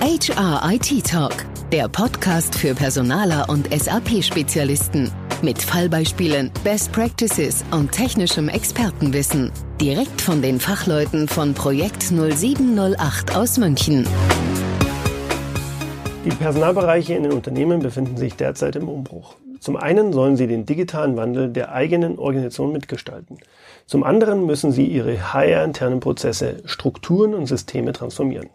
HR IT Talk, der Podcast für Personaler und SAP-Spezialisten. Mit Fallbeispielen, Best Practices und technischem Expertenwissen. Direkt von den Fachleuten von Projekt 0708 aus München. Die Personalbereiche in den Unternehmen befinden sich derzeit im Umbruch. Zum einen sollen sie den digitalen Wandel der eigenen Organisation mitgestalten. Zum anderen müssen sie ihre HR-internen Prozesse, Strukturen und Systeme transformieren.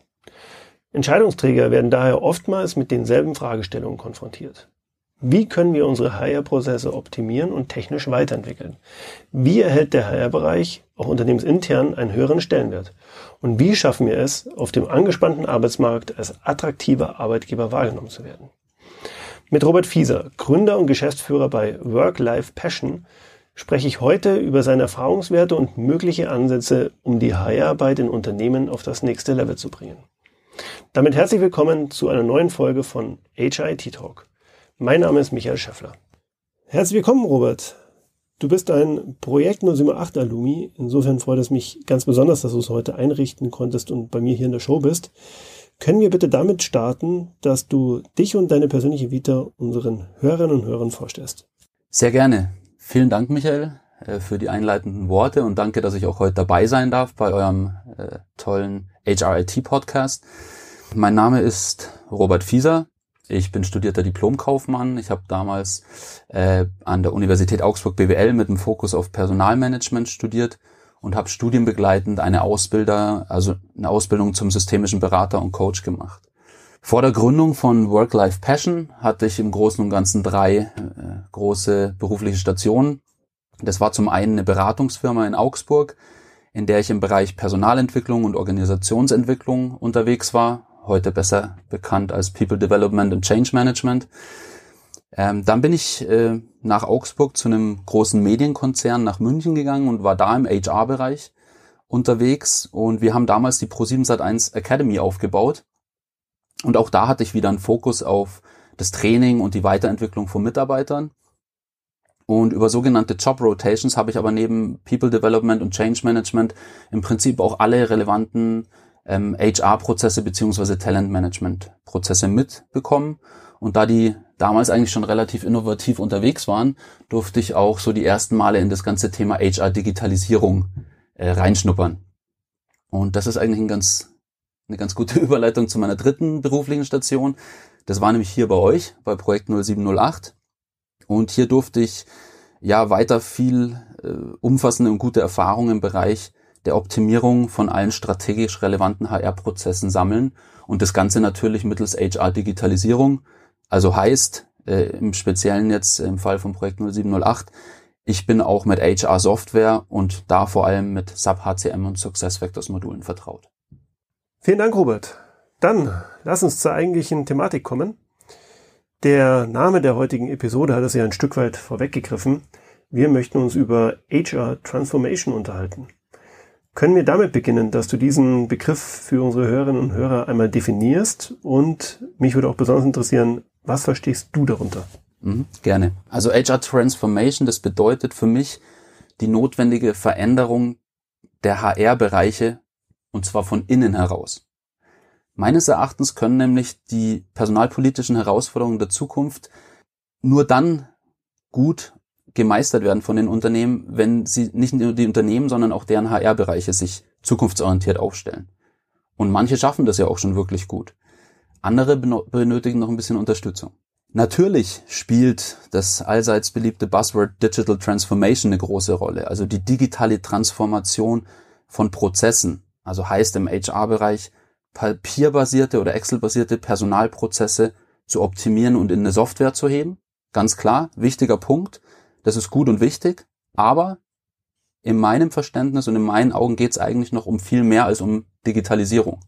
Entscheidungsträger werden daher oftmals mit denselben Fragestellungen konfrontiert. Wie können wir unsere HR-Prozesse optimieren und technisch weiterentwickeln? Wie erhält der HR-Bereich auch unternehmensintern einen höheren Stellenwert? Und wie schaffen wir es, auf dem angespannten Arbeitsmarkt als attraktiver Arbeitgeber wahrgenommen zu werden? Mit Robert Fieser, Gründer und Geschäftsführer bei Work-Life Passion, spreche ich heute über seine Erfahrungswerte und mögliche Ansätze, um die HR-Arbeit in Unternehmen auf das nächste Level zu bringen. Damit herzlich willkommen zu einer neuen Folge von HIT Talk. Mein Name ist Michael Schäffler. Herzlich willkommen, Robert. Du bist ein Projekt 078 Alumi. Insofern freut es mich ganz besonders, dass du es heute einrichten konntest und bei mir hier in der Show bist. Können wir bitte damit starten, dass du dich und deine persönliche Vita unseren Hörerinnen und Hörern vorstellst? Sehr gerne. Vielen Dank, Michael, äh, für die einleitenden Worte und danke, dass ich auch heute dabei sein darf bei eurem äh, tollen HRIT Podcast. Mein Name ist Robert Fieser. Ich bin studierter Diplomkaufmann. Ich habe damals äh, an der Universität Augsburg BWL mit dem Fokus auf Personalmanagement studiert und habe studienbegleitend eine Ausbilder, also eine Ausbildung zum systemischen Berater und Coach gemacht. Vor der Gründung von Work-Life Passion hatte ich im Großen und Ganzen drei äh, große berufliche Stationen. Das war zum einen eine Beratungsfirma in Augsburg, in der ich im Bereich Personalentwicklung und Organisationsentwicklung unterwegs war, heute besser bekannt als People Development and Change Management. Ähm, dann bin ich äh, nach Augsburg zu einem großen Medienkonzern nach München gegangen und war da im HR-Bereich unterwegs und wir haben damals die Pro7 Sat1 Academy aufgebaut und auch da hatte ich wieder einen Fokus auf das Training und die Weiterentwicklung von Mitarbeitern. Und über sogenannte Job Rotations habe ich aber neben People Development und Change Management im Prinzip auch alle relevanten ähm, HR-Prozesse beziehungsweise Talent-Management-Prozesse mitbekommen. Und da die damals eigentlich schon relativ innovativ unterwegs waren, durfte ich auch so die ersten Male in das ganze Thema HR-Digitalisierung äh, reinschnuppern. Und das ist eigentlich ein ganz, eine ganz gute Überleitung zu meiner dritten beruflichen Station. Das war nämlich hier bei euch, bei Projekt 0708. Und hier durfte ich ja weiter viel äh, umfassende und gute Erfahrungen im Bereich der Optimierung von allen strategisch relevanten HR-Prozessen sammeln und das Ganze natürlich mittels HR-Digitalisierung. Also heißt, äh, im Speziellen jetzt im Fall vom Projekt 0708, ich bin auch mit HR-Software und da vor allem mit SAP HCM und SuccessFactors-Modulen vertraut. Vielen Dank, Robert. Dann lass uns zur eigentlichen Thematik kommen. Der Name der heutigen Episode hat es ja ein Stück weit vorweggegriffen. Wir möchten uns über HR Transformation unterhalten. Können wir damit beginnen, dass du diesen Begriff für unsere Hörerinnen und Hörer einmal definierst? Und mich würde auch besonders interessieren, was verstehst du darunter? Mhm, gerne. Also HR Transformation, das bedeutet für mich die notwendige Veränderung der HR-Bereiche und zwar von innen heraus. Meines Erachtens können nämlich die personalpolitischen Herausforderungen der Zukunft nur dann gut gemeistert werden von den Unternehmen, wenn sie nicht nur die Unternehmen, sondern auch deren HR-Bereiche sich zukunftsorientiert aufstellen. Und manche schaffen das ja auch schon wirklich gut. Andere benötigen noch ein bisschen Unterstützung. Natürlich spielt das allseits beliebte Buzzword Digital Transformation eine große Rolle. Also die digitale Transformation von Prozessen. Also heißt im HR-Bereich papierbasierte oder Excel-basierte Personalprozesse zu optimieren und in eine Software zu heben. Ganz klar, wichtiger Punkt. Das ist gut und wichtig. Aber in meinem Verständnis und in meinen Augen geht es eigentlich noch um viel mehr als um Digitalisierung.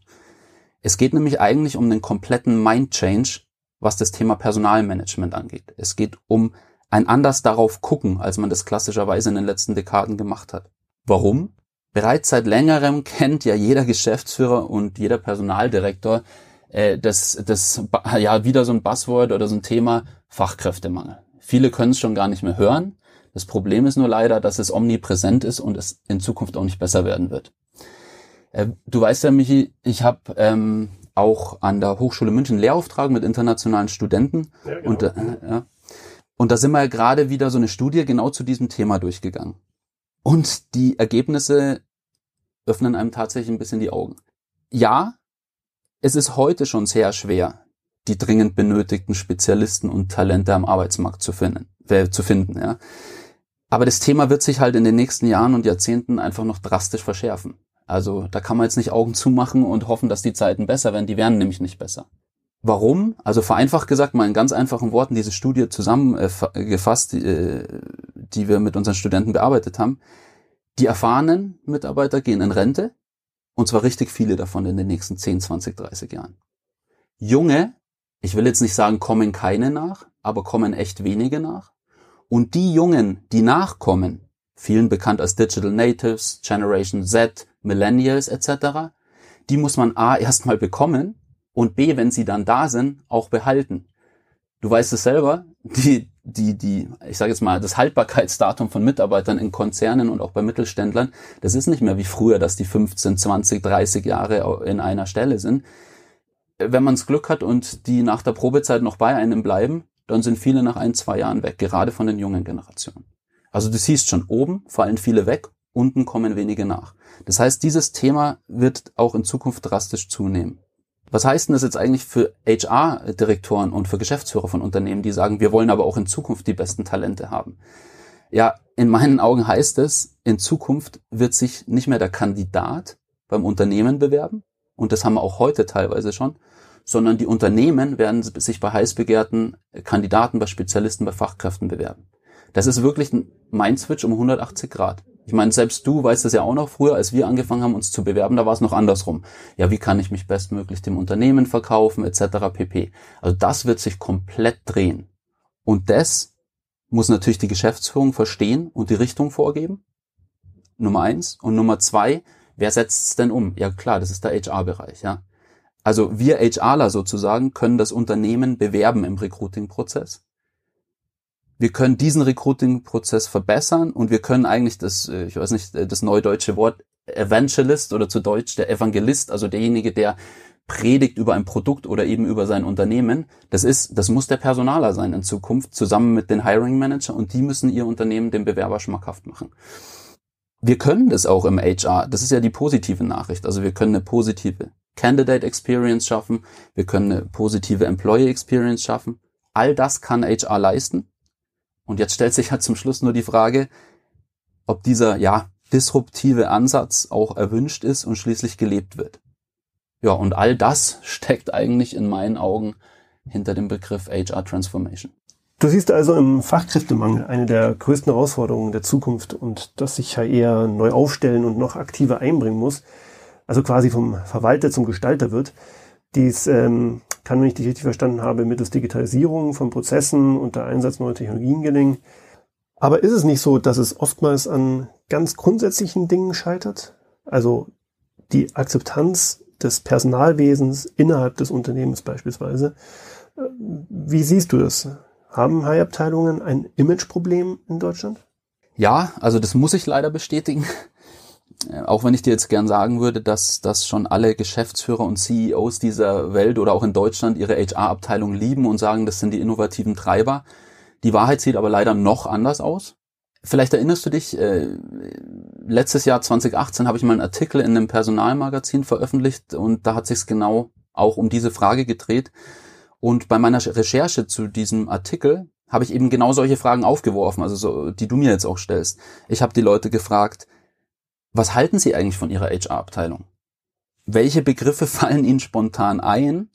Es geht nämlich eigentlich um den kompletten Mind Change, was das Thema Personalmanagement angeht. Es geht um ein anders darauf gucken, als man das klassischerweise in den letzten Dekaden gemacht hat. Warum? Bereits seit längerem kennt ja jeder Geschäftsführer und jeder Personaldirektor äh, das, das ja wieder so ein Buzzword oder so ein Thema Fachkräftemangel. Viele können es schon gar nicht mehr hören. Das Problem ist nur leider, dass es omnipräsent ist und es in Zukunft auch nicht besser werden wird. Äh, du weißt ja, Michi, ich habe ähm, auch an der Hochschule München Lehrauftrag mit internationalen Studenten. Ja, genau. und, äh, ja. und da sind wir gerade wieder so eine Studie genau zu diesem Thema durchgegangen. Und die Ergebnisse öffnen einem tatsächlich ein bisschen die Augen. Ja, es ist heute schon sehr schwer, die dringend benötigten Spezialisten und Talente am Arbeitsmarkt zu finden, äh, zu finden, ja. Aber das Thema wird sich halt in den nächsten Jahren und Jahrzehnten einfach noch drastisch verschärfen. Also da kann man jetzt nicht Augen zumachen und hoffen, dass die Zeiten besser werden. Die werden nämlich nicht besser. Warum? Also vereinfacht gesagt, mal in ganz einfachen Worten diese Studie zusammengefasst, äh, die wir mit unseren Studenten bearbeitet haben. Die erfahrenen Mitarbeiter gehen in Rente und zwar richtig viele davon in den nächsten 10, 20, 30 Jahren. Junge, ich will jetzt nicht sagen, kommen keine nach, aber kommen echt wenige nach. Und die Jungen, die nachkommen, vielen bekannt als Digital Natives, Generation Z, Millennials etc., die muss man A erstmal bekommen und B, wenn sie dann da sind, auch behalten. Du weißt es selber, die, die, die, ich sage jetzt mal, das Haltbarkeitsdatum von Mitarbeitern in Konzernen und auch bei Mittelständlern, das ist nicht mehr wie früher, dass die 15, 20, 30 Jahre in einer Stelle sind. Wenn man Glück hat und die nach der Probezeit noch bei einem bleiben, dann sind viele nach ein, zwei Jahren weg, gerade von den jungen Generationen. Also du siehst schon, oben fallen viele weg, unten kommen wenige nach. Das heißt, dieses Thema wird auch in Zukunft drastisch zunehmen. Was heißt denn das jetzt eigentlich für HR-Direktoren und für Geschäftsführer von Unternehmen, die sagen, wir wollen aber auch in Zukunft die besten Talente haben? Ja, in meinen Augen heißt es, in Zukunft wird sich nicht mehr der Kandidat beim Unternehmen bewerben, und das haben wir auch heute teilweise schon, sondern die Unternehmen werden sich bei heiß begehrten Kandidaten, bei Spezialisten, bei Fachkräften bewerben. Das ist wirklich ein Mindswitch um 180 Grad. Ich meine, selbst du weißt es ja auch noch früher, als wir angefangen haben, uns zu bewerben, da war es noch andersrum. Ja, wie kann ich mich bestmöglich dem Unternehmen verkaufen, etc. pp. Also das wird sich komplett drehen. Und das muss natürlich die Geschäftsführung verstehen und die Richtung vorgeben. Nummer eins. Und Nummer zwei, wer setzt es denn um? Ja klar, das ist der HR-Bereich, ja. Also wir HRler sozusagen können das Unternehmen bewerben im Recruiting-Prozess. Wir können diesen Recruiting-Prozess verbessern und wir können eigentlich das, äh, ich weiß nicht, äh, das neudeutsche Wort Evangelist oder zu Deutsch der Evangelist, also derjenige, der predigt über ein Produkt oder eben über sein Unternehmen. Das ist, das muss der Personaler sein in Zukunft, zusammen mit den Hiring Manager und die müssen ihr Unternehmen dem Bewerber schmackhaft machen. Wir können das auch im HR. Das ist ja die positive Nachricht. Also wir können eine positive Candidate Experience schaffen, wir können eine positive Employee Experience schaffen. All das kann HR leisten. Und jetzt stellt sich halt zum Schluss nur die Frage, ob dieser, ja, disruptive Ansatz auch erwünscht ist und schließlich gelebt wird. Ja, und all das steckt eigentlich in meinen Augen hinter dem Begriff HR Transformation. Du siehst also im Fachkräftemangel eine der größten Herausforderungen der Zukunft und dass sich HR neu aufstellen und noch aktiver einbringen muss also quasi vom Verwalter zum Gestalter wird. Dies ähm, kann, wenn ich dich richtig verstanden habe, mittels Digitalisierung von Prozessen und der Einsatz neuer Technologien gelingen. Aber ist es nicht so, dass es oftmals an ganz grundsätzlichen Dingen scheitert? Also die Akzeptanz des Personalwesens innerhalb des Unternehmens beispielsweise. Wie siehst du das? Haben High-Abteilungen ein Imageproblem in Deutschland? Ja, also das muss ich leider bestätigen. Äh, auch wenn ich dir jetzt gern sagen würde, dass, dass schon alle Geschäftsführer und CEOs dieser Welt oder auch in Deutschland ihre HR-Abteilung lieben und sagen, das sind die innovativen Treiber. Die Wahrheit sieht aber leider noch anders aus. Vielleicht erinnerst du dich, äh, letztes Jahr 2018 habe ich mal einen Artikel in einem Personalmagazin veröffentlicht und da hat sich genau auch um diese Frage gedreht. Und bei meiner Recherche zu diesem Artikel habe ich eben genau solche Fragen aufgeworfen, also so, die du mir jetzt auch stellst. Ich habe die Leute gefragt, was halten Sie eigentlich von Ihrer HR-Abteilung? Welche Begriffe fallen Ihnen spontan ein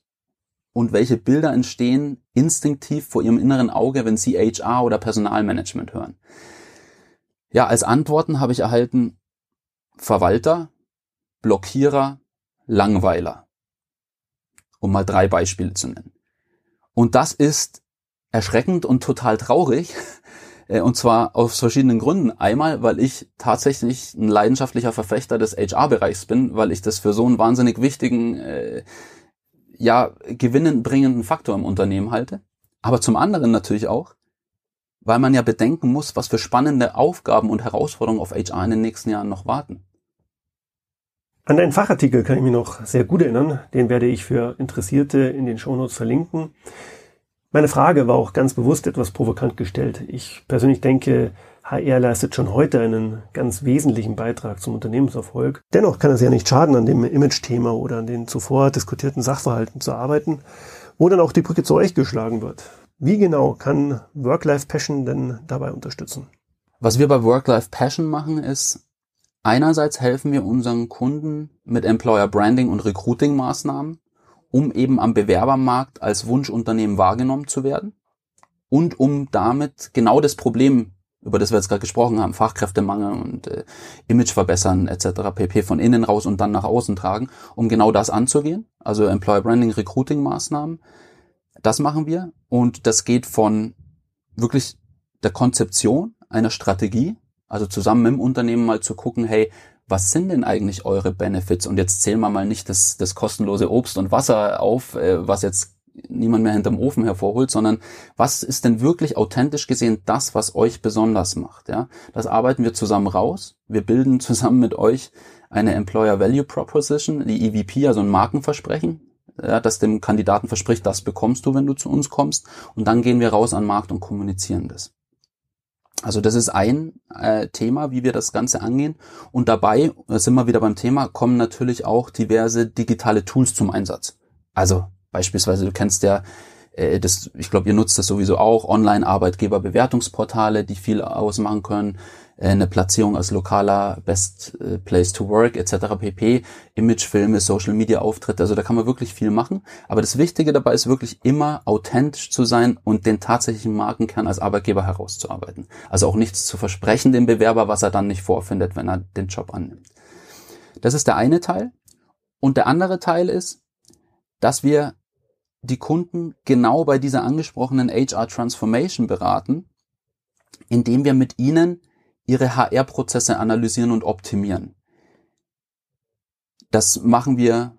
und welche Bilder entstehen instinktiv vor Ihrem inneren Auge, wenn Sie HR oder Personalmanagement hören? Ja, als Antworten habe ich erhalten Verwalter, Blockierer, Langweiler. Um mal drei Beispiele zu nennen. Und das ist erschreckend und total traurig, äh, und zwar aus verschiedenen Gründen. Einmal, weil ich tatsächlich ein leidenschaftlicher Verfechter des HR-Bereichs bin, weil ich das für so einen wahnsinnig wichtigen, äh, ja, gewinnenbringenden Faktor im Unternehmen halte. Aber zum anderen natürlich auch, weil man ja bedenken muss, was für spannende Aufgaben und Herausforderungen auf HR in den nächsten Jahren noch warten. An deinen Fachartikel kann ich mich noch sehr gut erinnern. Den werde ich für Interessierte in den Shownotes verlinken. Meine Frage war auch ganz bewusst etwas provokant gestellt. Ich persönlich denke, HR leistet schon heute einen ganz wesentlichen Beitrag zum Unternehmenserfolg. Dennoch kann es ja nicht schaden, an dem Image-Thema oder an den zuvor diskutierten Sachverhalten zu arbeiten, wo dann auch die Brücke zu euch geschlagen wird. Wie genau kann Work-Life-Passion denn dabei unterstützen? Was wir bei Work-Life-Passion machen, ist, Einerseits helfen wir unseren Kunden mit Employer Branding und Recruiting Maßnahmen, um eben am Bewerbermarkt als Wunschunternehmen wahrgenommen zu werden und um damit genau das Problem, über das wir jetzt gerade gesprochen haben, Fachkräftemangel und äh, Image verbessern etc. pp. von innen raus und dann nach außen tragen, um genau das anzugehen. Also Employer Branding, Recruiting Maßnahmen. Das machen wir und das geht von wirklich der Konzeption einer Strategie, also zusammen im Unternehmen mal zu gucken, hey, was sind denn eigentlich eure Benefits? Und jetzt zählen wir mal nicht das, das kostenlose Obst und Wasser auf, äh, was jetzt niemand mehr hinterm Ofen hervorholt, sondern was ist denn wirklich authentisch gesehen das, was euch besonders macht? Ja, das arbeiten wir zusammen raus. Wir bilden zusammen mit euch eine Employer Value Proposition, die EVP, also ein Markenversprechen, ja, das dem Kandidaten verspricht, das bekommst du, wenn du zu uns kommst. Und dann gehen wir raus an den Markt und kommunizieren das. Also das ist ein äh, Thema, wie wir das Ganze angehen. Und dabei, da sind wir wieder beim Thema, kommen natürlich auch diverse digitale Tools zum Einsatz. Also beispielsweise, du kennst ja äh, das, ich glaube, ihr nutzt das sowieso auch, Online-Arbeitgeber-Bewertungsportale, die viel ausmachen können, äh, eine Platzierung als lokaler Best äh, Place to Work etc. pp, Imagefilme, Social-Media-Auftritte, also da kann man wirklich viel machen. Aber das Wichtige dabei ist wirklich immer authentisch zu sein und den tatsächlichen Markenkern als Arbeitgeber herauszuarbeiten. Also auch nichts zu versprechen dem Bewerber, was er dann nicht vorfindet, wenn er den Job annimmt. Das ist der eine Teil. Und der andere Teil ist, dass wir die Kunden genau bei dieser angesprochenen HR Transformation beraten, indem wir mit ihnen ihre HR-Prozesse analysieren und optimieren. Das machen wir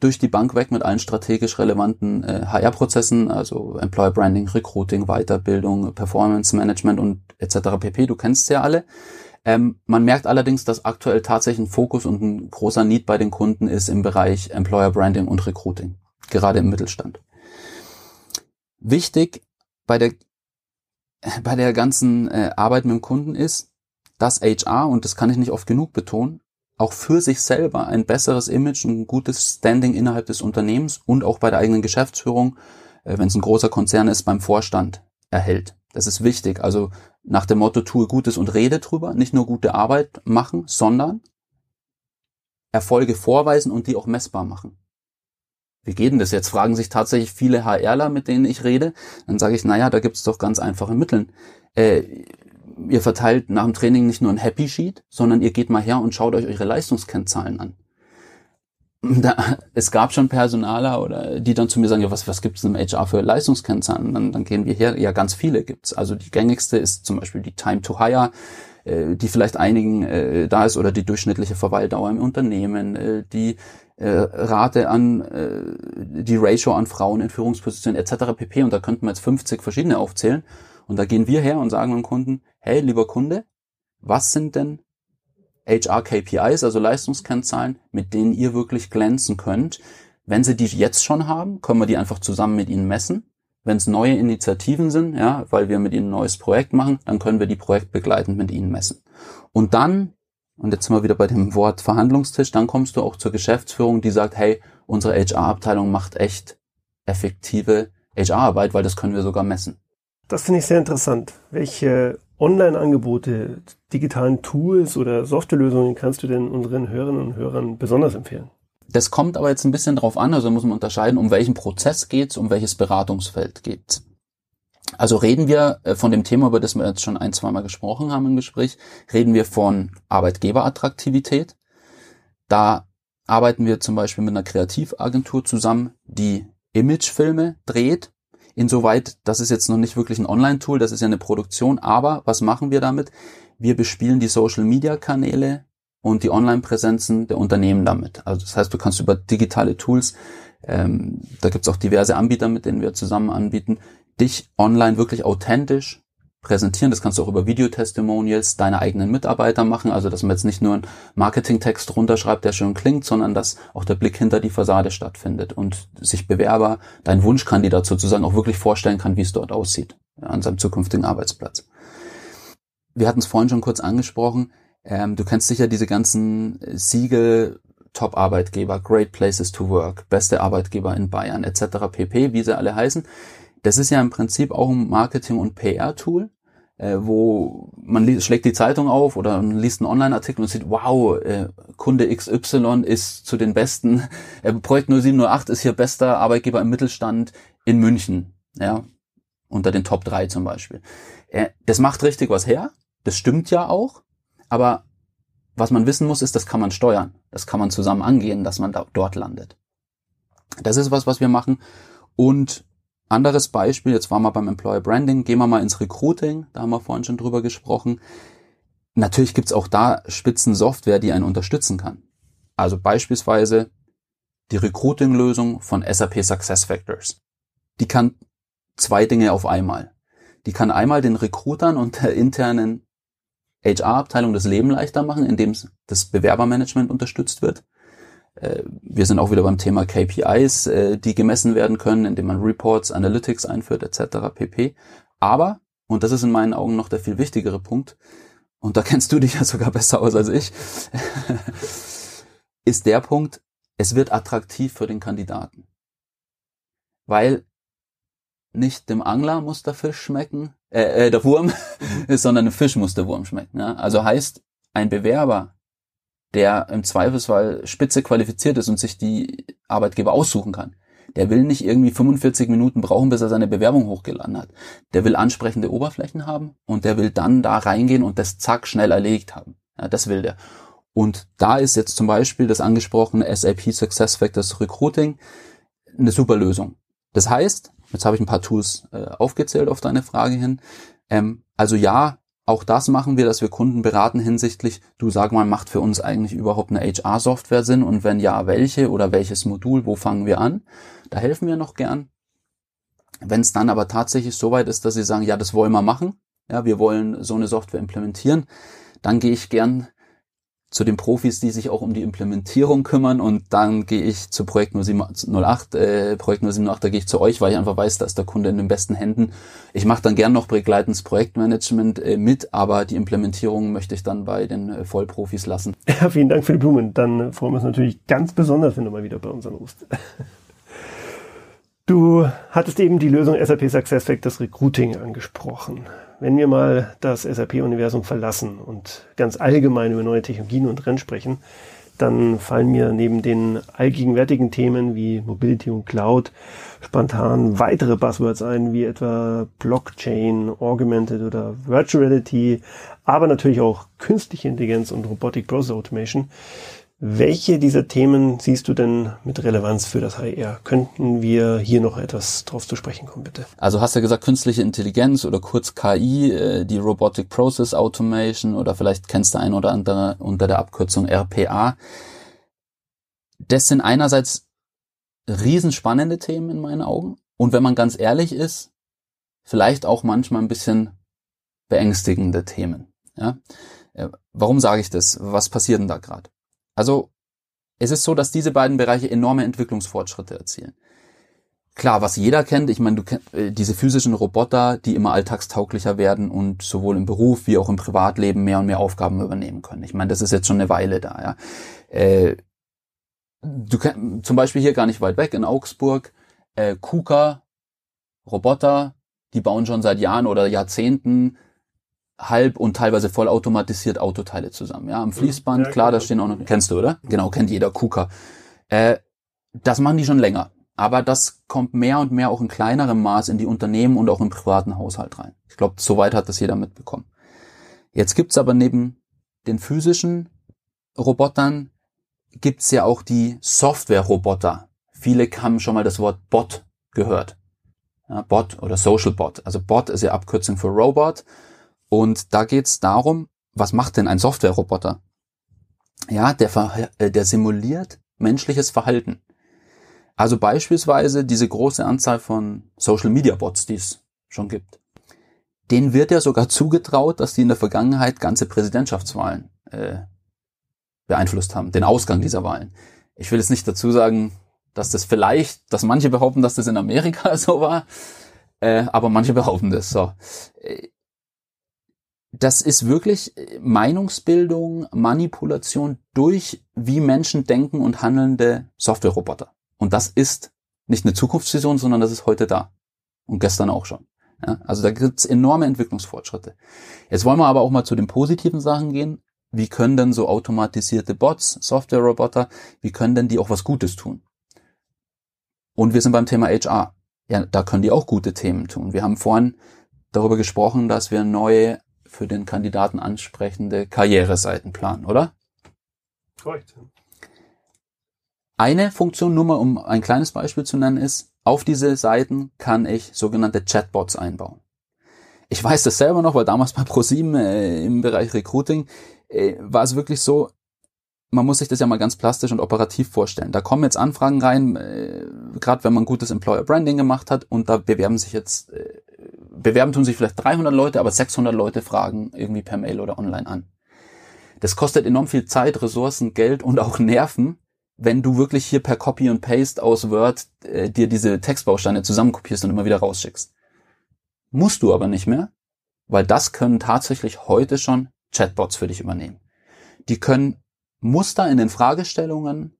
durch die Bank weg mit allen strategisch relevanten äh, HR-Prozessen, also Employer Branding, Recruiting, Weiterbildung, Performance Management und etc. pp. Du kennst ja alle. Ähm, man merkt allerdings, dass aktuell tatsächlich ein Fokus und ein großer Need bei den Kunden ist im Bereich Employer Branding und Recruiting gerade im Mittelstand. Wichtig bei der, bei der ganzen äh, Arbeit mit dem Kunden ist, dass HR, und das kann ich nicht oft genug betonen, auch für sich selber ein besseres Image, ein gutes Standing innerhalb des Unternehmens und auch bei der eigenen Geschäftsführung, äh, wenn es ein großer Konzern ist, beim Vorstand erhält. Das ist wichtig. Also nach dem Motto, tue Gutes und rede drüber, nicht nur gute Arbeit machen, sondern Erfolge vorweisen und die auch messbar machen wie geht denn das jetzt? Fragen sich tatsächlich viele HRler, mit denen ich rede. Dann sage ich, naja, da gibt es doch ganz einfache Mittel. Äh, ihr verteilt nach dem Training nicht nur ein Happy Sheet, sondern ihr geht mal her und schaut euch eure Leistungskennzahlen an. Da, es gab schon Personaler oder die dann zu mir sagen, ja, was, was gibt es im HR für Leistungskennzahlen? Dann, dann gehen wir her, ja, ganz viele gibt's. Also die gängigste ist zum Beispiel die Time to Hire, äh, die vielleicht einigen äh, da ist, oder die durchschnittliche Verweildauer im Unternehmen, äh, die äh, Rate an, äh, die Ratio an Frauen in Führungspositionen etc. pp. Und da könnten wir jetzt 50 verschiedene aufzählen. Und da gehen wir her und sagen dem Kunden, hey, lieber Kunde, was sind denn HR KPIs, also Leistungskennzahlen, mit denen ihr wirklich glänzen könnt? Wenn Sie die jetzt schon haben, können wir die einfach zusammen mit Ihnen messen. Wenn es neue Initiativen sind, ja, weil wir mit Ihnen ein neues Projekt machen, dann können wir die projektbegleitend mit Ihnen messen. Und dann und jetzt sind wir wieder bei dem Wort Verhandlungstisch, dann kommst du auch zur Geschäftsführung, die sagt, hey, unsere HR-Abteilung macht echt effektive HR-Arbeit, weil das können wir sogar messen. Das finde ich sehr interessant. Welche Online-Angebote, digitalen Tools oder Softwarelösungen kannst du denn unseren Hörerinnen und Hörern besonders empfehlen? Das kommt aber jetzt ein bisschen drauf an, also muss man unterscheiden, um welchen Prozess geht's, um welches Beratungsfeld geht's. Also reden wir äh, von dem Thema, über das wir jetzt schon ein, zwei Mal gesprochen haben im Gespräch, reden wir von Arbeitgeberattraktivität. Da arbeiten wir zum Beispiel mit einer Kreativagentur zusammen, die Imagefilme dreht. Insoweit, das ist jetzt noch nicht wirklich ein Online-Tool, das ist ja eine Produktion, aber was machen wir damit? Wir bespielen die Social-Media-Kanäle und die Online-Präsenzen der Unternehmen damit. Also das heißt, du kannst über digitale Tools, ähm, da gibt's auch diverse Anbieter, mit denen wir zusammen anbieten, dich online wirklich authentisch präsentieren. Das kannst du auch über Videotestimonials deine eigenen Mitarbeiter machen. Also, dass man jetzt nicht nur einen Marketingtext runterschreibt, der schön klingt, sondern dass auch der Blick hinter die Fassade stattfindet und sich Bewerber, dein Wunschkandidat sozusagen auch wirklich vorstellen kann, wie es dort aussieht an seinem zukünftigen Arbeitsplatz. Wir hatten es vorhin schon kurz angesprochen. Ähm, du kennst sicher diese ganzen Siegel, Top-Arbeitgeber, Great Places to Work, beste Arbeitgeber in Bayern etc. pp, wie sie alle heißen. Das ist ja im Prinzip auch ein Marketing- und PR-Tool, äh, wo man schlägt die Zeitung auf oder liest einen Online-Artikel und sieht, wow, äh, Kunde XY ist zu den besten, äh, Projekt 0708 ist hier bester Arbeitgeber im Mittelstand in München, ja, unter den Top 3 zum Beispiel. Äh, das macht richtig was her, das stimmt ja auch, aber was man wissen muss, ist, das kann man steuern. Das kann man zusammen angehen, dass man da, dort landet. Das ist was, was wir machen. Und anderes Beispiel, jetzt waren wir beim Employer Branding, gehen wir mal ins Recruiting, da haben wir vorhin schon drüber gesprochen. Natürlich gibt's auch da Spitzensoftware, die einen unterstützen kann. Also beispielsweise die Recruiting-Lösung von SAP SuccessFactors. Die kann zwei Dinge auf einmal. Die kann einmal den Recruitern und der internen HR-Abteilung das Leben leichter machen, indem das Bewerbermanagement unterstützt wird. Äh, wir sind auch wieder beim Thema KPIs, äh, die gemessen werden können, indem man Reports, Analytics einführt etc. pp. Aber, und das ist in meinen Augen noch der viel wichtigere Punkt, und da kennst du dich ja sogar besser aus als ich, ist der Punkt, es wird attraktiv für den Kandidaten. Weil nicht dem Angler muss der Fisch schmecken, äh, äh der Wurm, sondern dem Fisch muss der Wurm schmecken. Ja? Also heißt, ein Bewerber, der im Zweifelsfall spitze qualifiziert ist und sich die Arbeitgeber aussuchen kann, der will nicht irgendwie 45 Minuten brauchen, bis er seine Bewerbung hochgeladen hat. Der will ansprechende Oberflächen haben und der will dann da reingehen und das zack schnell erlegt haben. Ja, das will der. Und da ist jetzt zum Beispiel das angesprochene SAP SuccessFactors Recruiting eine super Lösung. Das heißt, Jetzt habe ich ein paar Tools äh, aufgezählt auf deine Frage hin. Ähm, also ja, auch das machen wir, dass wir Kunden beraten hinsichtlich, du sag mal, macht für uns eigentlich überhaupt eine HR-Software Sinn und wenn ja, welche oder welches Modul, wo fangen wir an? Da helfen wir noch gern. Wenn es dann aber tatsächlich so weit ist, dass sie sagen, ja, das wollen wir machen, ja, wir wollen so eine Software implementieren, dann gehe ich gern zu den Profis, die sich auch um die Implementierung kümmern und dann gehe ich zu Projekt 0708, äh, Projekt 0708, da gehe ich zu euch, weil ich einfach weiß, da ist der Kunde in den besten Händen. Ich mache dann gern noch begleitendes Projektmanagement äh, mit, aber die Implementierung möchte ich dann bei den äh, Vollprofis lassen. Ja, vielen Dank für die Blumen. Dann freuen wir uns natürlich ganz besonders, wenn du mal wieder bei uns anrufst. Du hattest eben die Lösung SAP SuccessFactors Recruiting angesprochen. Wenn wir mal das SAP-Universum verlassen und ganz allgemein über neue Technologien und Trends sprechen, dann fallen mir neben den allgegenwärtigen Themen wie Mobility und Cloud spontan weitere Buzzwords ein, wie etwa Blockchain, Augmented oder Virtual Reality, aber natürlich auch künstliche Intelligenz und Robotic Process Automation, welche dieser Themen siehst du denn mit Relevanz für das HR? Könnten wir hier noch etwas drauf zu sprechen kommen, bitte? Also hast du ja gesagt, künstliche Intelligenz oder kurz KI, äh, die Robotic Process Automation oder vielleicht kennst du ein oder andere unter der Abkürzung RPA. Das sind einerseits riesenspannende Themen in meinen Augen und wenn man ganz ehrlich ist, vielleicht auch manchmal ein bisschen beängstigende Themen. Ja? Äh, warum sage ich das? Was passiert denn da gerade? Also es ist so, dass diese beiden Bereiche enorme Entwicklungsfortschritte erzielen. Klar, was jeder kennt, ich meine, du kennst äh, diese physischen Roboter, die immer alltagstauglicher werden und sowohl im Beruf wie auch im Privatleben mehr und mehr Aufgaben übernehmen können. Ich meine, das ist jetzt schon eine Weile da, ja. Äh, du kennst zum Beispiel hier gar nicht weit weg in Augsburg, äh, KUKA, Roboter, die bauen schon seit Jahren oder Jahrzehnten halb und teilweise vollautomatisiert Autoteile zusammen. Ja, am mhm. Fließband, ja, klar, da stehen auch noch, kennst du, oder? Genau, kennt jeder KUKA. Äh, das machen die schon länger. Aber das kommt mehr und mehr auch in kleinerem Maß in die Unternehmen und auch im privaten Haushalt rein. Ich glaube, soweit hat das jeder mitbekommen. Jetzt gibt's aber neben den physischen Robotern gibt's ja auch die Software-Roboter. Viele haben schon mal das Wort Bot gehört. Ja, Bot oder Social Bot. Also Bot ist ja Abkürzung für Robot und da geht es darum, was macht denn ein Software-Roboter? Ja, der, äh, der simuliert menschliches Verhalten. Also beispielsweise diese große Anzahl von Social Media Bots, die es schon gibt. denen wird ja sogar zugetraut, dass die in der Vergangenheit ganze Präsidentschaftswahlen äh, beeinflusst haben, den Ausgang dieser Wahlen. Ich will jetzt nicht dazu sagen, dass das vielleicht, dass manche behaupten, dass das in Amerika so war, äh, aber manche behaupten das so. Äh, das ist wirklich Meinungsbildung, Manipulation durch wie Menschen denken und handelnde Softwareroboter. Und das ist nicht eine Zukunftsvision, sondern das ist heute da. Und gestern auch schon. Ja, also da gibt's enorme Entwicklungsfortschritte. Jetzt wollen wir aber auch mal zu den positiven Sachen gehen. Wie können denn so automatisierte Bots, Software-Roboter, wie können denn die auch was Gutes tun? Und wir sind beim Thema HR. Ja, da können die auch gute Themen tun. Wir haben vorhin darüber gesprochen, dass wir neue für den Kandidaten ansprechende Karriereseiten planen, oder? Korrekt. Eine Funktion, nur mal um ein kleines Beispiel zu nennen, ist, auf diese Seiten kann ich sogenannte Chatbots einbauen. Ich weiß das selber noch, weil damals bei ProSieben äh, im Bereich Recruiting äh, war es wirklich so, man muss sich das ja mal ganz plastisch und operativ vorstellen. Da kommen jetzt Anfragen rein, äh, gerade wenn man gutes Employer Branding gemacht hat und da bewerben sich jetzt, äh, bewerben tun sich vielleicht 300 Leute, aber 600 Leute fragen irgendwie per Mail oder online an. Das kostet enorm viel Zeit, Ressourcen, Geld und auch Nerven, wenn du wirklich hier per Copy und Paste aus Word äh, dir diese Textbausteine zusammenkopierst und immer wieder rausschickst. Musst du aber nicht mehr, weil das können tatsächlich heute schon Chatbots für dich übernehmen. Die können Muster in den Fragestellungen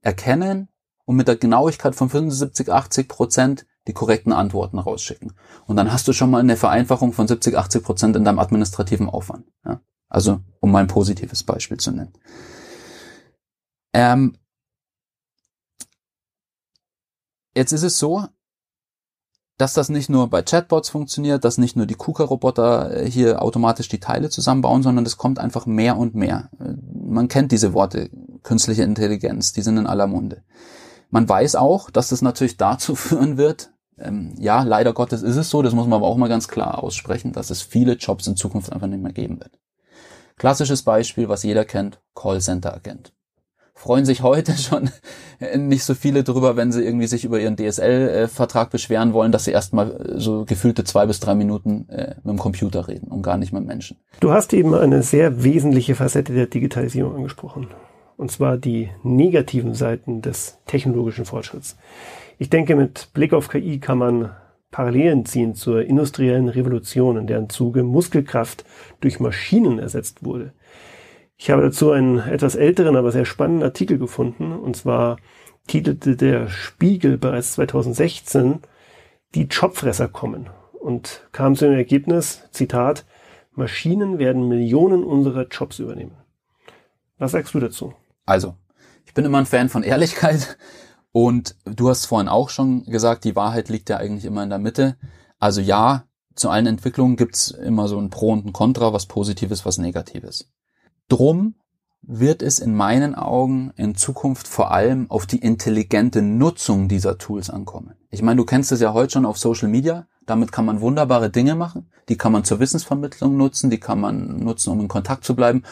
erkennen und mit der Genauigkeit von 75, 80 Prozent die korrekten Antworten rausschicken. Und dann hast du schon mal eine Vereinfachung von 70, 80 Prozent in deinem administrativen Aufwand. Ja? Also, um mal ein positives Beispiel zu nennen. Ähm, jetzt ist es so, dass das nicht nur bei Chatbots funktioniert, dass nicht nur die KUKA-Roboter äh, hier automatisch die Teile zusammenbauen, sondern es kommt einfach mehr und mehr. Äh, man kennt diese Worte, künstliche Intelligenz, die sind in aller Munde. Man weiß auch, dass das natürlich dazu führen wird, ähm, ja, leider Gottes ist es so, das muss man aber auch mal ganz klar aussprechen, dass es viele Jobs in Zukunft einfach nicht mehr geben wird. Klassisches Beispiel, was jeder kennt, Callcenter-Agent freuen sich heute schon nicht so viele drüber, wenn sie irgendwie sich über ihren DSL-Vertrag beschweren wollen, dass sie erstmal so gefühlte zwei bis drei Minuten äh, mit dem Computer reden und gar nicht mit Menschen. Du hast eben eine sehr wesentliche Facette der Digitalisierung angesprochen. Und zwar die negativen Seiten des technologischen Fortschritts. Ich denke, mit Blick auf KI kann man Parallelen ziehen zur industriellen Revolution, in deren Zuge Muskelkraft durch Maschinen ersetzt wurde. Ich habe dazu einen etwas älteren, aber sehr spannenden Artikel gefunden. Und zwar titelte der Spiegel bereits 2016 Die Jobfresser kommen und kam zu dem Ergebnis, Zitat, Maschinen werden Millionen unserer Jobs übernehmen. Was sagst du dazu? Also, ich bin immer ein Fan von Ehrlichkeit und du hast vorhin auch schon gesagt, die Wahrheit liegt ja eigentlich immer in der Mitte. Also ja, zu allen Entwicklungen gibt's immer so ein Pro und ein Contra, was Positives, was Negatives. Drum wird es in meinen Augen in Zukunft vor allem auf die intelligente Nutzung dieser Tools ankommen. Ich meine, du kennst es ja heute schon auf Social Media. Damit kann man wunderbare Dinge machen. Die kann man zur Wissensvermittlung nutzen, die kann man nutzen, um in Kontakt zu bleiben.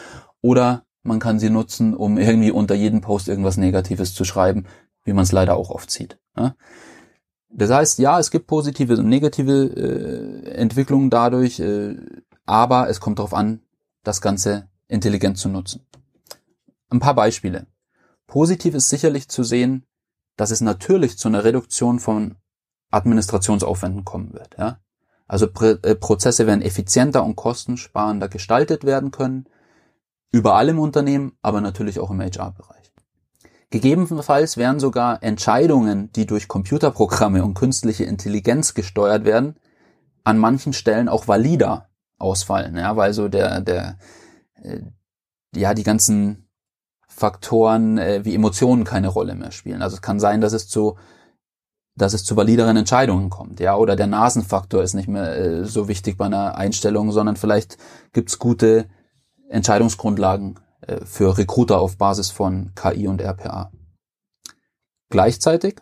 Oder man kann sie nutzen, um irgendwie unter jedem Post irgendwas Negatives zu schreiben, wie man es leider auch oft sieht. Das heißt, ja, es gibt positive und negative äh, Entwicklungen dadurch, äh, aber es kommt darauf an, das Ganze intelligent zu nutzen. Ein paar Beispiele. Positiv ist sicherlich zu sehen, dass es natürlich zu einer Reduktion von Administrationsaufwänden kommen wird. Ja? Also äh, Prozesse werden effizienter und kostensparender gestaltet werden können, überall im Unternehmen, aber natürlich auch im HR-Bereich. Gegebenenfalls werden sogar Entscheidungen, die durch Computerprogramme und künstliche Intelligenz gesteuert werden, an manchen Stellen auch valider ausfallen, ja, weil so der, der, äh, ja, die ganzen Faktoren äh, wie Emotionen keine Rolle mehr spielen. Also es kann sein, dass es zu dass es zu valideren Entscheidungen kommt, ja, oder der Nasenfaktor ist nicht mehr äh, so wichtig bei einer Einstellung, sondern vielleicht gibt's gute Entscheidungsgrundlagen für Recruiter auf Basis von KI und RPA. Gleichzeitig,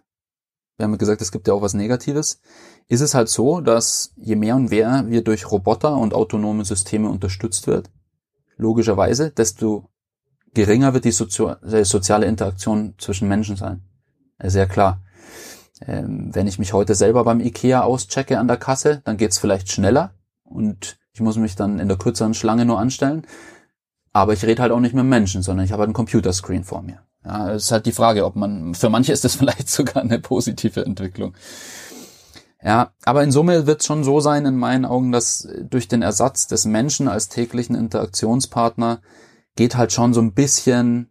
wir haben gesagt, es gibt ja auch was Negatives, ist es halt so, dass je mehr und mehr wir durch Roboter und autonome Systeme unterstützt wird, logischerweise, desto geringer wird die Sozio soziale Interaktion zwischen Menschen sein. Sehr klar. Ähm, wenn ich mich heute selber beim IKEA auschecke an der Kasse, dann geht's vielleicht schneller und ich muss mich dann in der kürzeren Schlange nur anstellen. Aber ich rede halt auch nicht mit Menschen, sondern ich habe halt ein Computerscreen vor mir. Ja, ist halt die Frage, ob man, für manche ist das vielleicht sogar eine positive Entwicklung. Ja, aber in Summe wird es schon so sein, in meinen Augen, dass durch den Ersatz des Menschen als täglichen Interaktionspartner geht halt schon so ein bisschen,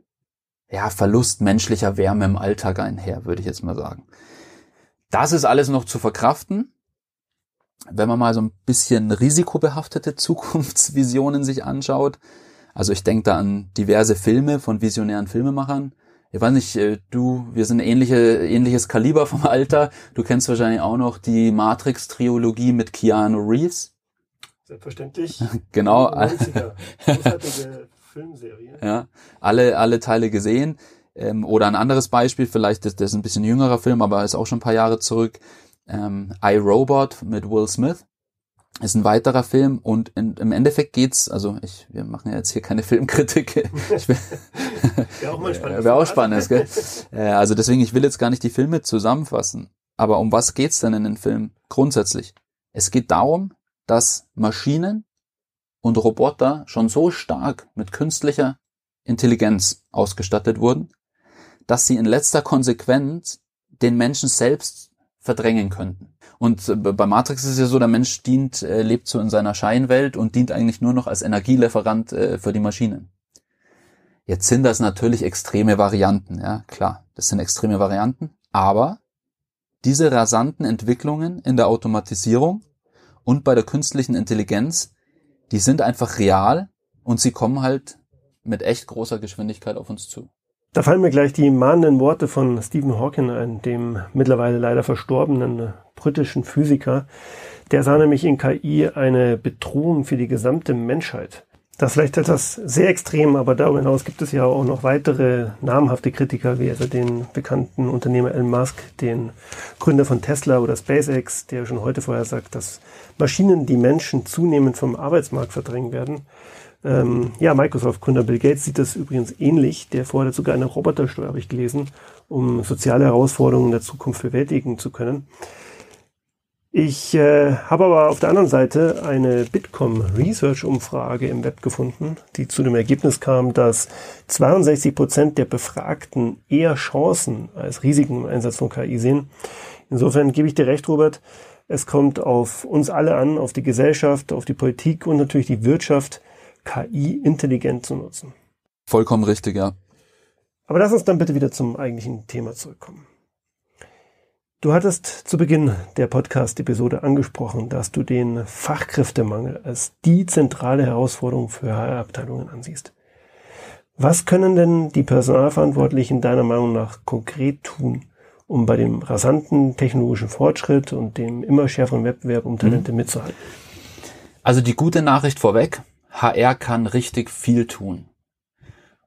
ja, Verlust menschlicher Wärme im Alltag einher, würde ich jetzt mal sagen. Das ist alles noch zu verkraften. Wenn man mal so ein bisschen risikobehaftete Zukunftsvisionen sich anschaut, also ich denke da an diverse Filme von visionären Filmemachern, ich weiß nicht, äh, du, wir sind ähnliche, ähnliches Kaliber vom Alter. Du kennst wahrscheinlich auch noch die Matrix-Triologie mit Keanu Reeves. Selbstverständlich. genau. Filmserie. Ja, alle, alle Teile gesehen. Ähm, oder ein anderes Beispiel, vielleicht, das, das ist ein bisschen jüngerer Film, aber ist auch schon ein paar Jahre zurück. Ähm, I, Robot mit Will Smith ist ein weiterer Film und in, im Endeffekt geht's, also ich, wir machen ja jetzt hier keine Filmkritik. Wäre auch mal spannend. Wäre auch spannend, gell? Äh, also deswegen, ich will jetzt gar nicht die Filme zusammenfassen. Aber um was geht's denn in den Filmen grundsätzlich? Es geht darum, dass Maschinen und Roboter schon so stark mit künstlicher Intelligenz ausgestattet wurden, dass sie in letzter Konsequenz den Menschen selbst verdrängen könnten. Und äh, bei Matrix ist es ja so, der Mensch dient, äh, lebt so in seiner Scheinwelt und dient eigentlich nur noch als Energielieferant äh, für die Maschinen. Jetzt sind das natürlich extreme Varianten, ja, klar, das sind extreme Varianten, aber diese rasanten Entwicklungen in der Automatisierung und bei der künstlichen Intelligenz, die sind einfach real und sie kommen halt mit echt großer Geschwindigkeit auf uns zu. Da fallen mir gleich die mahnenden Worte von Stephen Hawking ein, dem mittlerweile leider verstorbenen britischen Physiker. Der sah nämlich in KI eine Bedrohung für die gesamte Menschheit. Das ist vielleicht etwas sehr extrem, aber darüber hinaus gibt es ja auch noch weitere namhafte Kritiker, wie also den bekannten Unternehmer Elon Musk, den Gründer von Tesla oder SpaceX, der schon heute vorher sagt, dass Maschinen die Menschen zunehmend vom Arbeitsmarkt verdrängen werden. Ähm, ja, Microsoft-Gründer Bill Gates sieht das übrigens ähnlich. Der fordert sogar eine Robotersteuer, habe ich gelesen, um soziale Herausforderungen der Zukunft bewältigen zu können. Ich äh, habe aber auf der anderen Seite eine Bitkom Research Umfrage im Web gefunden, die zu dem Ergebnis kam, dass 62 Prozent der Befragten eher Chancen als Risiken im Einsatz von KI sehen. Insofern gebe ich dir recht, Robert. Es kommt auf uns alle an, auf die Gesellschaft, auf die Politik und natürlich die Wirtschaft, KI intelligent zu nutzen. Vollkommen richtig, ja. Aber lass uns dann bitte wieder zum eigentlichen Thema zurückkommen. Du hattest zu Beginn der Podcast-Episode angesprochen, dass du den Fachkräftemangel als die zentrale Herausforderung für HR-Abteilungen ansiehst. Was können denn die Personalverantwortlichen deiner Meinung nach konkret tun, um bei dem rasanten technologischen Fortschritt und dem immer schärferen Wettbewerb um Talente mhm. mitzuhalten? Also die gute Nachricht vorweg, HR kann richtig viel tun.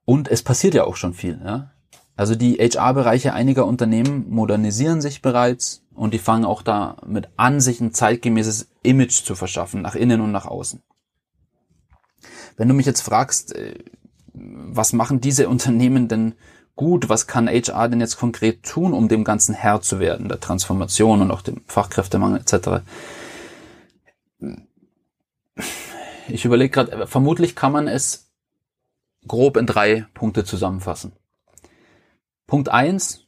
Und es passiert ja auch schon viel. Ja? Also die HR-Bereiche einiger Unternehmen modernisieren sich bereits und die fangen auch damit an, sich ein zeitgemäßes Image zu verschaffen, nach innen und nach außen. Wenn du mich jetzt fragst, äh, was machen diese Unternehmen denn gut, was kann HR denn jetzt konkret tun, um dem Ganzen Herr zu werden, der Transformation und auch dem Fachkräftemangel etc., ich überlege gerade, vermutlich kann man es grob in drei Punkte zusammenfassen. Punkt eins: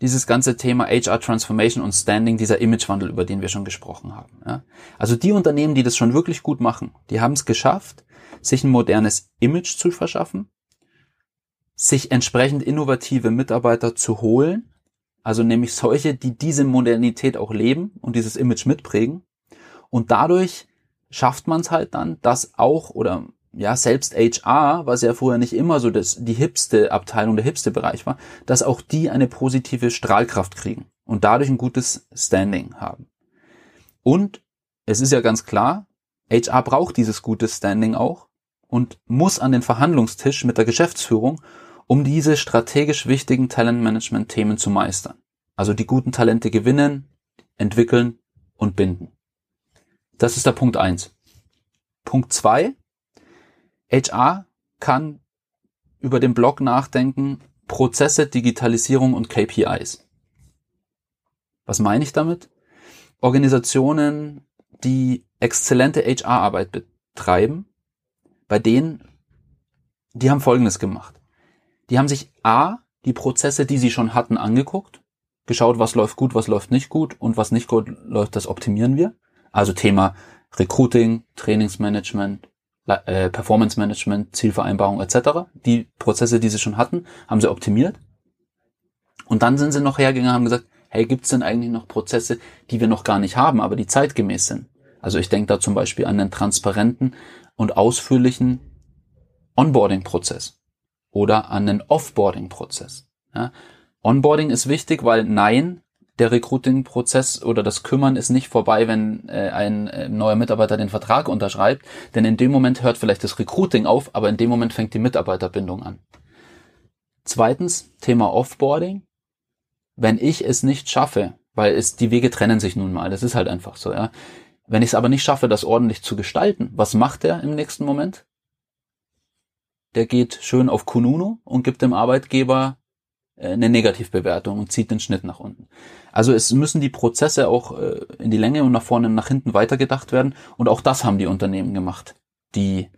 dieses ganze Thema HR Transformation und Standing, dieser Imagewandel, über den wir schon gesprochen haben. Ja? Also die Unternehmen, die das schon wirklich gut machen, die haben es geschafft, sich ein modernes Image zu verschaffen, sich entsprechend innovative Mitarbeiter zu holen, also nämlich solche, die diese Modernität auch leben und dieses Image mitprägen und dadurch schafft man es halt dann, dass auch oder ja, selbst HR, was ja vorher nicht immer so das, die hipste Abteilung, der hipste Bereich war, dass auch die eine positive Strahlkraft kriegen und dadurch ein gutes Standing haben. Und es ist ja ganz klar, HR braucht dieses gute Standing auch und muss an den Verhandlungstisch mit der Geschäftsführung, um diese strategisch wichtigen Talentmanagement-Themen zu meistern. Also die guten Talente gewinnen, entwickeln und binden. Das ist der Punkt eins. Punkt zwei: HR kann über den Blog nachdenken, Prozesse, Digitalisierung und KPIs. Was meine ich damit? Organisationen, die exzellente HR-Arbeit betreiben, bei denen, die haben Folgendes gemacht. Die haben sich A, die Prozesse, die sie schon hatten, angeguckt, geschaut, was läuft gut, was läuft nicht gut und was nicht gut läuft, das optimieren wir. Also Thema Recruiting, Trainingsmanagement, äh, Performance Management, Zielvereinbarung etc. Die Prozesse, die sie schon hatten, haben sie optimiert. Und dann sind sie noch hergegangen und haben gesagt, hey, gibt's denn eigentlich noch Prozesse, die wir noch gar nicht haben, aber die zeitgemäß sind? Also ich denke da zum Beispiel an den transparenten und ausführlichen Onboarding-Prozess oder an den Offboarding-Prozess. Ja? Onboarding ist wichtig, weil nein, der Recruiting-Prozess oder das Kümmern ist nicht vorbei, wenn äh, ein äh, neuer Mitarbeiter den Vertrag unterschreibt, denn in dem Moment hört vielleicht das Recruiting auf, aber in dem Moment fängt die Mitarbeiterbindung an. Zweitens, Thema Offboarding. Wenn ich es nicht schaffe, weil es die Wege trennen sich nun mal, das ist halt einfach so, ja. Wenn ich es aber nicht schaffe, das ordentlich zu gestalten, was macht der im nächsten Moment? Der geht schön auf Kununu und gibt dem Arbeitgeber eine Negativbewertung und zieht den Schnitt nach unten. Also es müssen die Prozesse auch äh, in die Länge und nach vorne und nach hinten weitergedacht werden und auch das haben die Unternehmen gemacht, die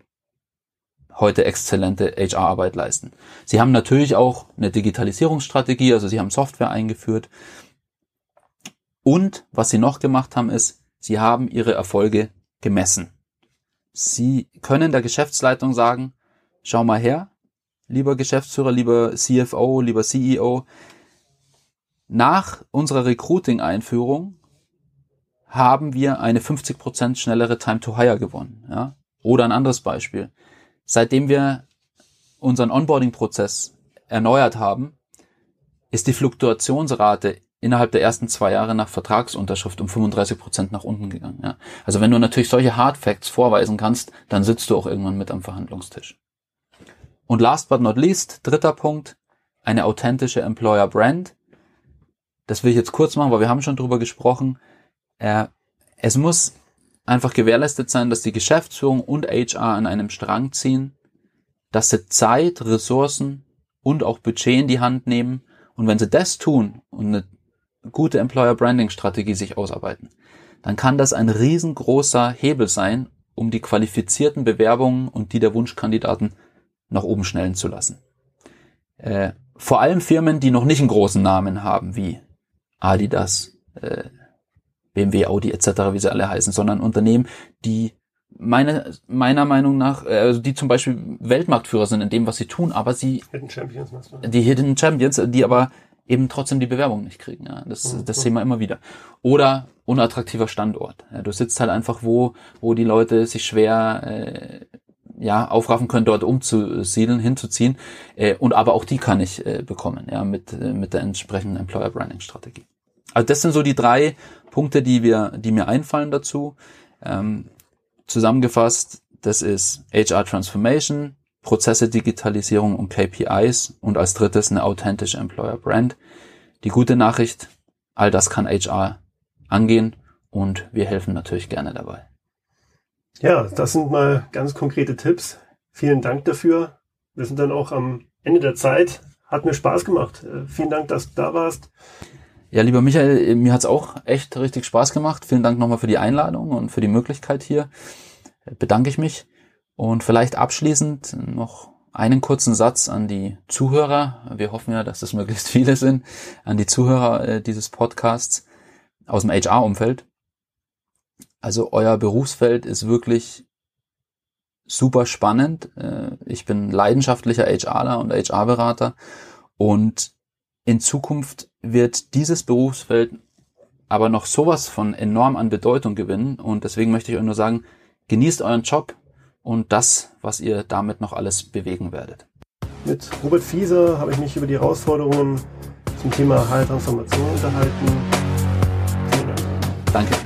heute exzellente HR-Arbeit leisten. Sie haben natürlich auch eine Digitalisierungsstrategie, also sie haben Software eingeführt. Und was sie noch gemacht haben, ist, sie haben ihre Erfolge gemessen. Sie können der Geschäftsleitung sagen, schau mal her, lieber Geschäftsführer, lieber CFO, lieber CEO, nach unserer Recruiting-Einführung haben wir eine 50% schnellere Time to Hire gewonnen. Ja? Oder ein anderes Beispiel. Seitdem wir unseren Onboarding-Prozess erneuert haben, ist die Fluktuationsrate innerhalb der ersten zwei Jahre nach Vertragsunterschrift um 35 Prozent nach unten gegangen. Ja. Also wenn du natürlich solche Hard Facts vorweisen kannst, dann sitzt du auch irgendwann mit am Verhandlungstisch. Und last but not least, dritter Punkt, eine authentische Employer Brand. Das will ich jetzt kurz machen, weil wir haben schon drüber gesprochen. Äh, es muss einfach gewährleistet sein, dass die Geschäftsführung und HR an einem Strang ziehen, dass sie Zeit, Ressourcen und auch Budget in die Hand nehmen. Und wenn sie das tun und eine gute Employer Branding Strategie sich ausarbeiten, dann kann das ein riesengroßer Hebel sein, um die qualifizierten Bewerbungen und die der Wunschkandidaten nach oben schnellen zu lassen. Äh, vor allem Firmen, die noch nicht einen großen Namen haben, wie Adidas, äh, BMW, Audi etc., wie sie alle heißen, sondern Unternehmen, die meine, meiner Meinung nach, äh, also die zum Beispiel Weltmarktführer sind in dem, was sie tun, aber sie Hidden Champions, die Hidden Champions, die aber eben trotzdem die Bewerbung nicht kriegen. Ja. Das, mhm. das Thema immer wieder. Oder unattraktiver Standort. Ja, du sitzt halt einfach wo, wo die Leute sich schwer äh, ja aufraffen können, dort umzusiedeln, hinzuziehen. Äh, und aber auch die kann ich äh, bekommen, ja, mit äh, mit der entsprechenden Employer Branding Strategie. Also das sind so die drei Punkte, die wir, die mir einfallen dazu. Ähm, zusammengefasst, das ist HR Transformation, Prozesse Digitalisierung und KPIs und als drittes eine authentische Employer Brand. Die gute Nachricht, all das kann HR angehen und wir helfen natürlich gerne dabei. Ja, das sind mal ganz konkrete Tipps. Vielen Dank dafür. Wir sind dann auch am Ende der Zeit. Hat mir Spaß gemacht. Äh, vielen Dank, dass du da warst. Ja, lieber Michael, mir hat's auch echt richtig Spaß gemacht. Vielen Dank nochmal für die Einladung und für die Möglichkeit hier. Bedanke ich mich. Und vielleicht abschließend noch einen kurzen Satz an die Zuhörer. Wir hoffen ja, dass es möglichst viele sind. An die Zuhörer äh, dieses Podcasts aus dem HR-Umfeld. Also euer Berufsfeld ist wirklich super spannend. Äh, ich bin leidenschaftlicher HRler und HR-Berater und in Zukunft wird dieses Berufsfeld aber noch sowas von enorm an Bedeutung gewinnen. Und deswegen möchte ich euch nur sagen, genießt euren Job und das, was ihr damit noch alles bewegen werdet. Mit Robert Fieser habe ich mich über die Herausforderungen zum Thema Heiltransformation unterhalten. Vielen Dank. Danke.